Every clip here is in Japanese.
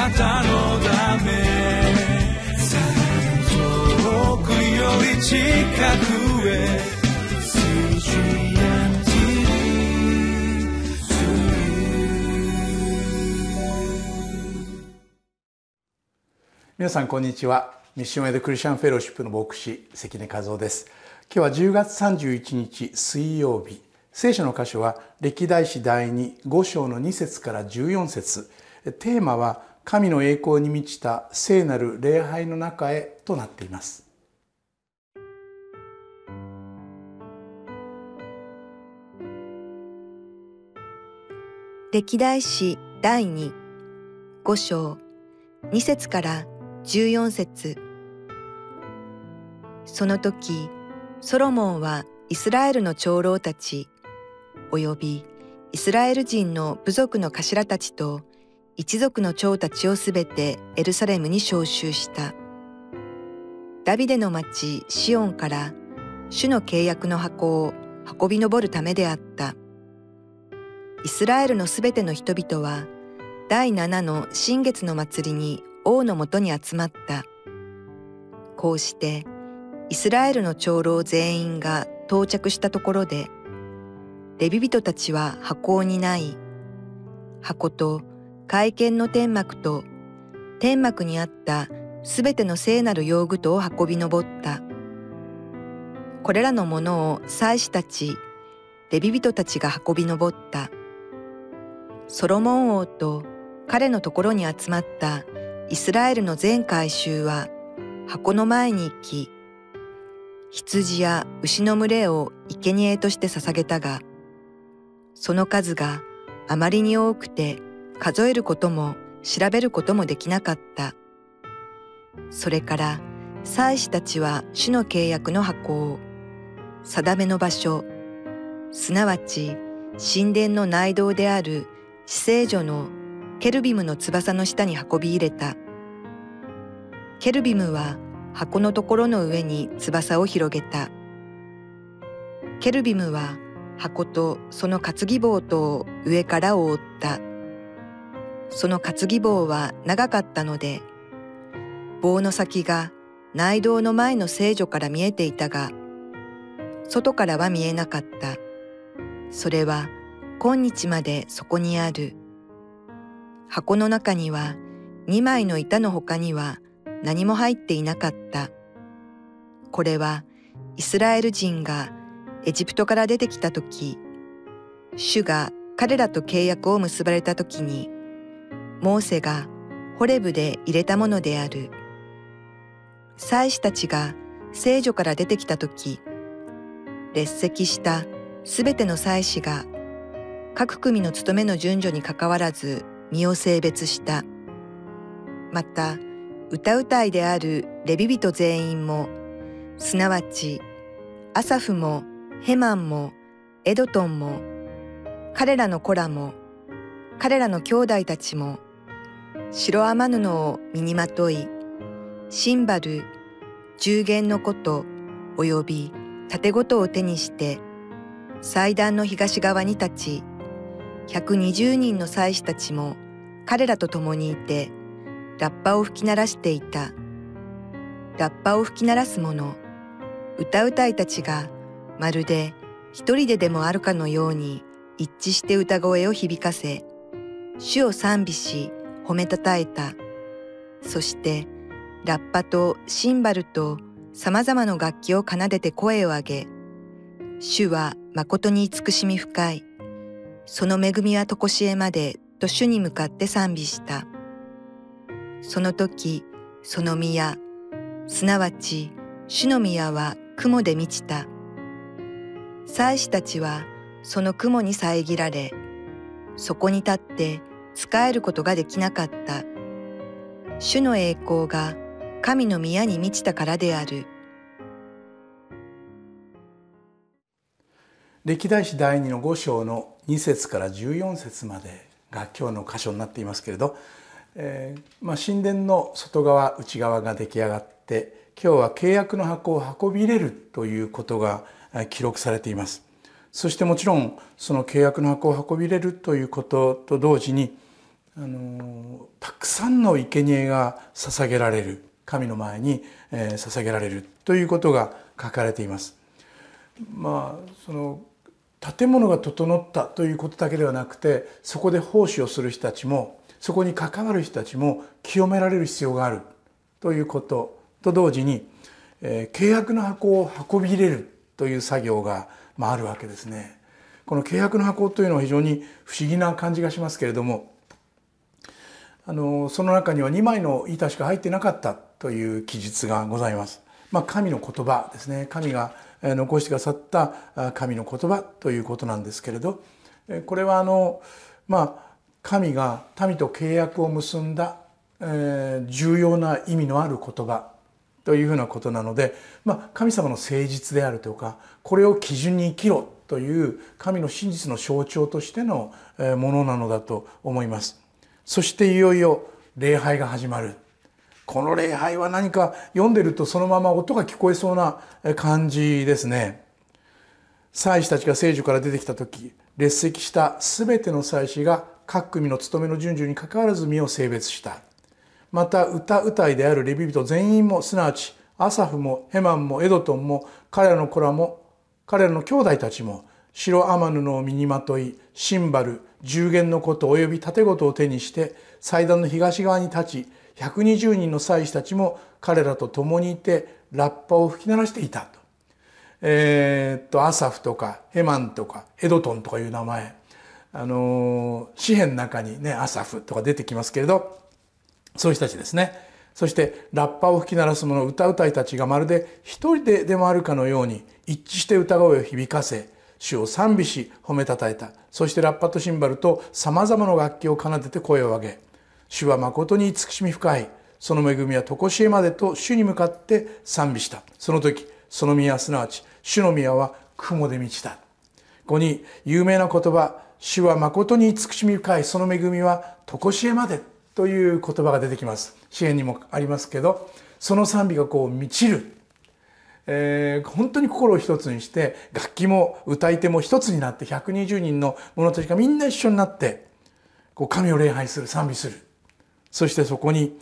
なたのため遠くより近くへ皆さんこんにちは。ミッションエイドクリスチャンフェローシップの牧師関根和夫です。今日は10月31日水曜日。聖書の箇所は歴代史第25章の2節から14節。テーマは神の栄光に満ちた聖なる礼拝の中へとなっています。歴代史第25章2節から14節。その時ソロモンはイスラエルの長老たち及びイスラエル人の部族の頭たちと一族の長たちをすべてエルサレムに召集したダビデの町シオンから主の契約の箱を運び上るためであったイスラエルのすべての人々は第七の新月の祭りに王のもとに集まった。こうしてイスラエルの長老全員が到着したところで、レビ人たちは箱を担い、箱と会見の天幕と天幕にあったすべての聖なる用具とを運び上った。これらのものを祭司たち、レビ人たちが運び上った。ソロモン王と彼のところに集まったイスラエルの全回収は箱の前に行き、羊や牛の群れを生贄として捧げたが、その数があまりに多くて数えることも調べることもできなかった。それから祭司たちは主の契約の箱を定めの場所、すなわち神殿の内道である死聖所のケルビムの翼の下に運び入れた。ケルビムは箱のところの上に翼を広げた。ケルビムは箱とその担ぎ棒とを上から覆った。その担ぎ棒は長かったので、棒の先が内道の前の聖女から見えていたが、外からは見えなかった。それは今日までそこにある。箱の中には2枚の板の他には何も入っていなかった。これはイスラエル人がエジプトから出てきた時、主が彼らと契約を結ばれた時に、モーセがホレブで入れたものである。祭司たちが聖女から出てきた時、列席したすべての祭司が各組の務めの順序にかかわらず身を性別した。また、歌うたいであるレビ人全員も、すなわち、アサフもヘマンもエドトンも、彼らの子らも、彼らの兄弟たちも、白天布を身にまとい、シンバル、十弦のこと及び盾ごとを手にして、祭壇の東側に立ち、120人の祭司たちも彼らと共にいて、ラッパを吹き鳴らしていた。ラッパを吹き鳴らす者、歌うたいたちがまるで一人ででもあるかのように一致して歌声を響かせ、主を賛美し褒めたたえた。そして、ラッパとシンバルと様々な楽器を奏でて声を上げ、主は誠に慈しみ深い。その恵みはとこしえまでと主に向かって賛美した。その時、その宮、すなわち主の宮は雲で満ちた。祭司たちはその雲に遮られ、そこに立って仕えることができなかった。主の栄光が神の宮に満ちたからである。歴代史第2の5章の2節から14節までが今日の箇所になっていますけれど、えーまあ、神殿の外側内側が出来上がって今日は契約の箱を運び入れるということが記録されています。そしてもちろんその契約の箱を運び入れるということと同時にあのたくさんの生贄が捧げられる神の前に、えー、捧げられるということが書かれています。まあその建物が整ったということだけではなくてそこで奉仕をする人たちもそこに関わる人たちも清められる必要があるということと同時に、えー、契約の箱を運び入れるという作業が、まあ、あるわけですね。この契約の箱というのは非常に不思議な感じがしますけれどもあのその中には2枚の板しか入ってなかったという記述がございます。まあ、神の言葉ですね神が残してくださった神の言葉ということなんですけれどこれはあのまあ神が民と契約を結んだ、えー、重要な意味のある言葉というふうなことなので、まあ、神様の誠実であるとかこれを基準に生きろという神の真実の象徴としてのものなのだと思います。そしていよいよ礼拝が始まる。この礼拝は何か読んでるとそのまま音が聞こえそうな感じですね。祭司たちが聖女から出てきた時列席した全ての祭司が各組の務めの順序にかかわらず身を性別したまた歌歌いであるレビ人全員もすなわちアサフもヘマンもエドトンも彼らの子らも彼らの兄弟たちも白天布を身にまといシンバル十弦のこと及び盾事を手にして祭壇の東側に立ち120人の祭司たちも彼らと共にいてラッパを吹き鳴らしていたと。えー、っとアサフとかヘマンとかエドトンとかいう名前あの詩篇の中にねアサフとか出てきますけれどそういう人たちですねそしてラッパを吹き鳴らす者歌うたいたちがまるで一人ででもあるかのように一致して歌声を響かせ主を賛美し褒めたたえた。そしてラッパとシンバルとさまざまな楽器を奏でて声を上げ主は誠に慈しみ深い。その恵みは常しえまでと主に向かって賛美した。その時その宮すなわち主の宮は雲で満ちた。ここに有名な言葉主は誠に慈しみ深い。その恵みは常しえまでという言葉が出てきます。支援にもありますけどその賛美がこう満ちる、えー、本当に心を一つにして楽器も歌い手も一つになって120人の者たちがみんな一緒になってこう神を礼拝する賛美する。そしてそこに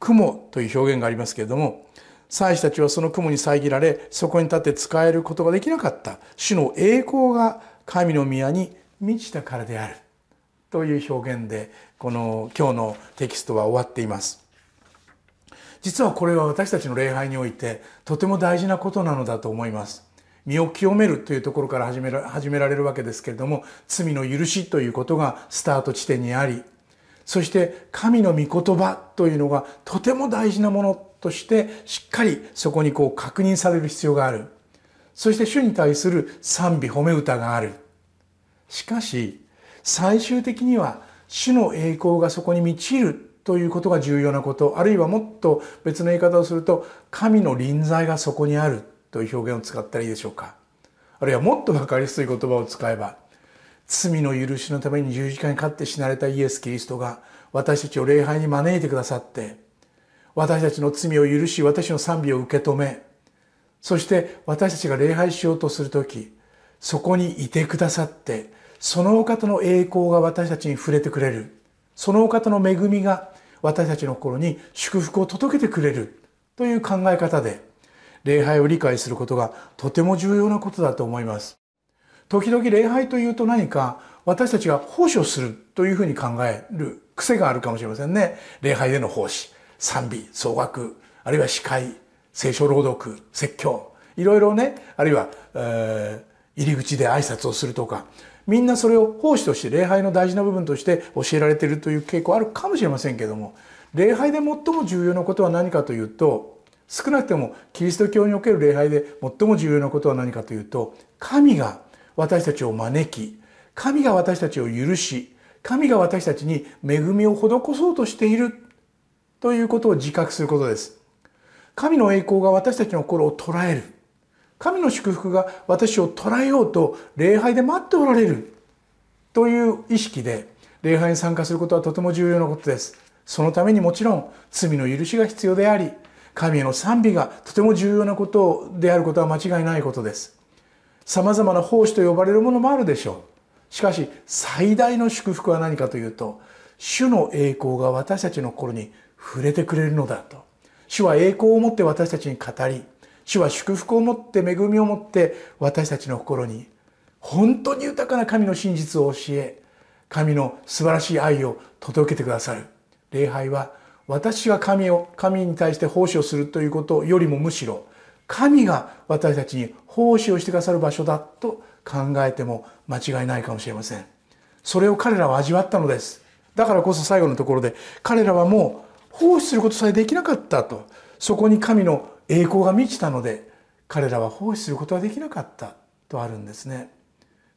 雲という表現がありますけれども祭司たちはその雲に遮られそこに立って使えることができなかった。主の栄光が神の宮に満ちたからである。という表現でこの今日のテキストは終わっています。実はこれは私たちの礼拝においてとても大事なことなのだと思います。身を清めるというところから始めら始められるわけですけれども罪の許しということがスタート地点にありそして神の御言葉というのがとても大事なものとしてしっかりそこにこう確認される必要がある。そして主に対する賛美褒め歌がある。しかし最終的には主の栄光がそこに満ちるということが重要なことあるいはもっと別の言い方をすると神の臨在がそこにあるという表現を使ったらいいでしょうか。あるいはもっと分かりやすい言葉を使えば罪の許しのために十字架に勝って死なれたイエス・キリストが私たちを礼拝に招いてくださって私たちの罪を許し私の賛美を受け止めそして私たちが礼拝しようとする時そこにいてくださってそのお方の栄光が私たちに触れてくれるそのお方の恵みが私たちの心に祝福を届けてくれるという考え方で礼拝を理解することがとても重要なことだと思います。時々礼拝というと何か私たちが奉仕をするというふうに考える癖があるかもしれませんね。礼拝での奉仕賛美総額あるいは司会聖書朗読説教いろいろねあるいは、えー、入り口で挨拶をするとかみんなそれを奉仕として礼拝の大事な部分として教えられているという傾向あるかもしれませんけども礼拝で最も重要なことは何かというと少なくてもキリスト教における礼拝で最も重要なことは何かというと神が私たちを招き神が私たちを許し神が私たちに恵みを施そうとしているということを自覚することです。神の栄光が私たちの心を捉える。神の祝福が私を捉えようと礼拝で待っておられるという意識で礼拝に参加することはとても重要なことです。そのためにもちろん罪の許しが必要であり、神への賛美がとても重要なことであることは間違いないことです。様々な奉仕と呼ばれるものもあるでしょう。しかし最大の祝福は何かというと、主の栄光が私たちの心に触れてくれるのだと主は栄光を持って私たちに語り主は祝福を持って恵みを持って私たちの心に本当に豊かな神の真実を教え神の素晴らしい愛を届けてくださる。礼拝は私が神を神に対して奉仕をするということよりもむしろ神が私たちに奉仕をしてくださる場所だと考えても間違いないかもしれません。それを彼らは味わったのです。だからこそ最後のところで彼らはもう奉仕することさえできなかったと。そこに神の栄光が満ちたので彼らは奉仕することはできなかったとあるんですね。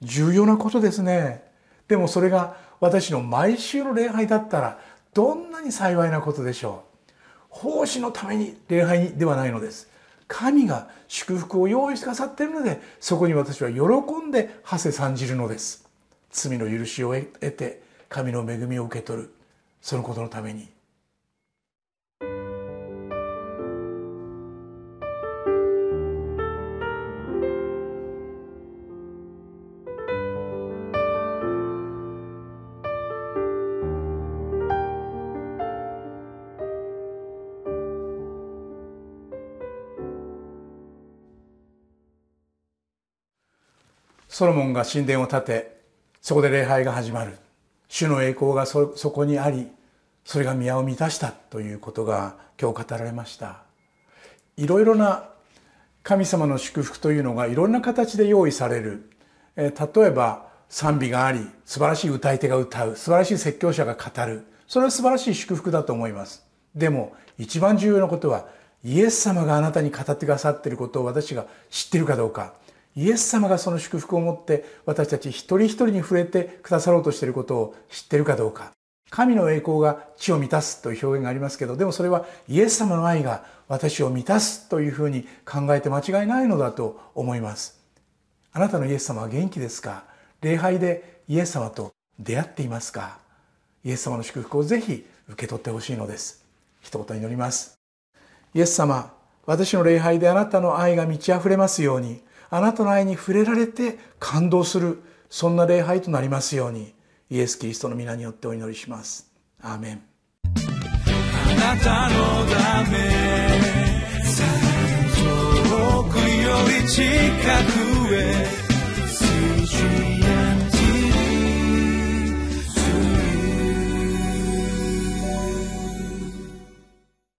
重要なことですね。でもそれが私の毎週の礼拝だったらどんなに幸いなことでしょう。奉仕のために礼拝ではないのです。神が祝福を用意してくださっているのでそこに私は喜んで馳せ参じるのです。罪の許しを得て神の恵みを受け取る。そのことのために。ソロモンが神殿を建てそこで礼拝が始まる。主の栄光がそこにありそれが宮を満たしたということが今日語られました。いろいろな神様の祝福というのがいろんな形で用意される。え例えば賛美があり素晴らしい歌い手が歌う素晴らしい説教者が語る。それは素晴らしい祝福だと思います。でも一番重要なことはイエス様があなたに語ってくださっていることを私が知っているかどうか。イエス様がその祝福を持って私たち一人一人に触れてくださろうとしていることを知っているかどうか。神の栄光が地を満たすという表現がありますけどでもそれはイエス様の愛が私を満たすというふうに考えて間違いないのだと思います。あなたのイエス様は元気ですか？礼拝でイエス様と出会っていますか？イエス様の祝福をぜひ受け取ってほしいのです。一言祈ります。イエス様私の礼拝であなたの愛が満ち溢れますようにあなたの愛に触れられて感動するそんな礼拝となりますようにイエス・キリストの皆によってお祈りします。アーメン。あなたのため遠くより近くへ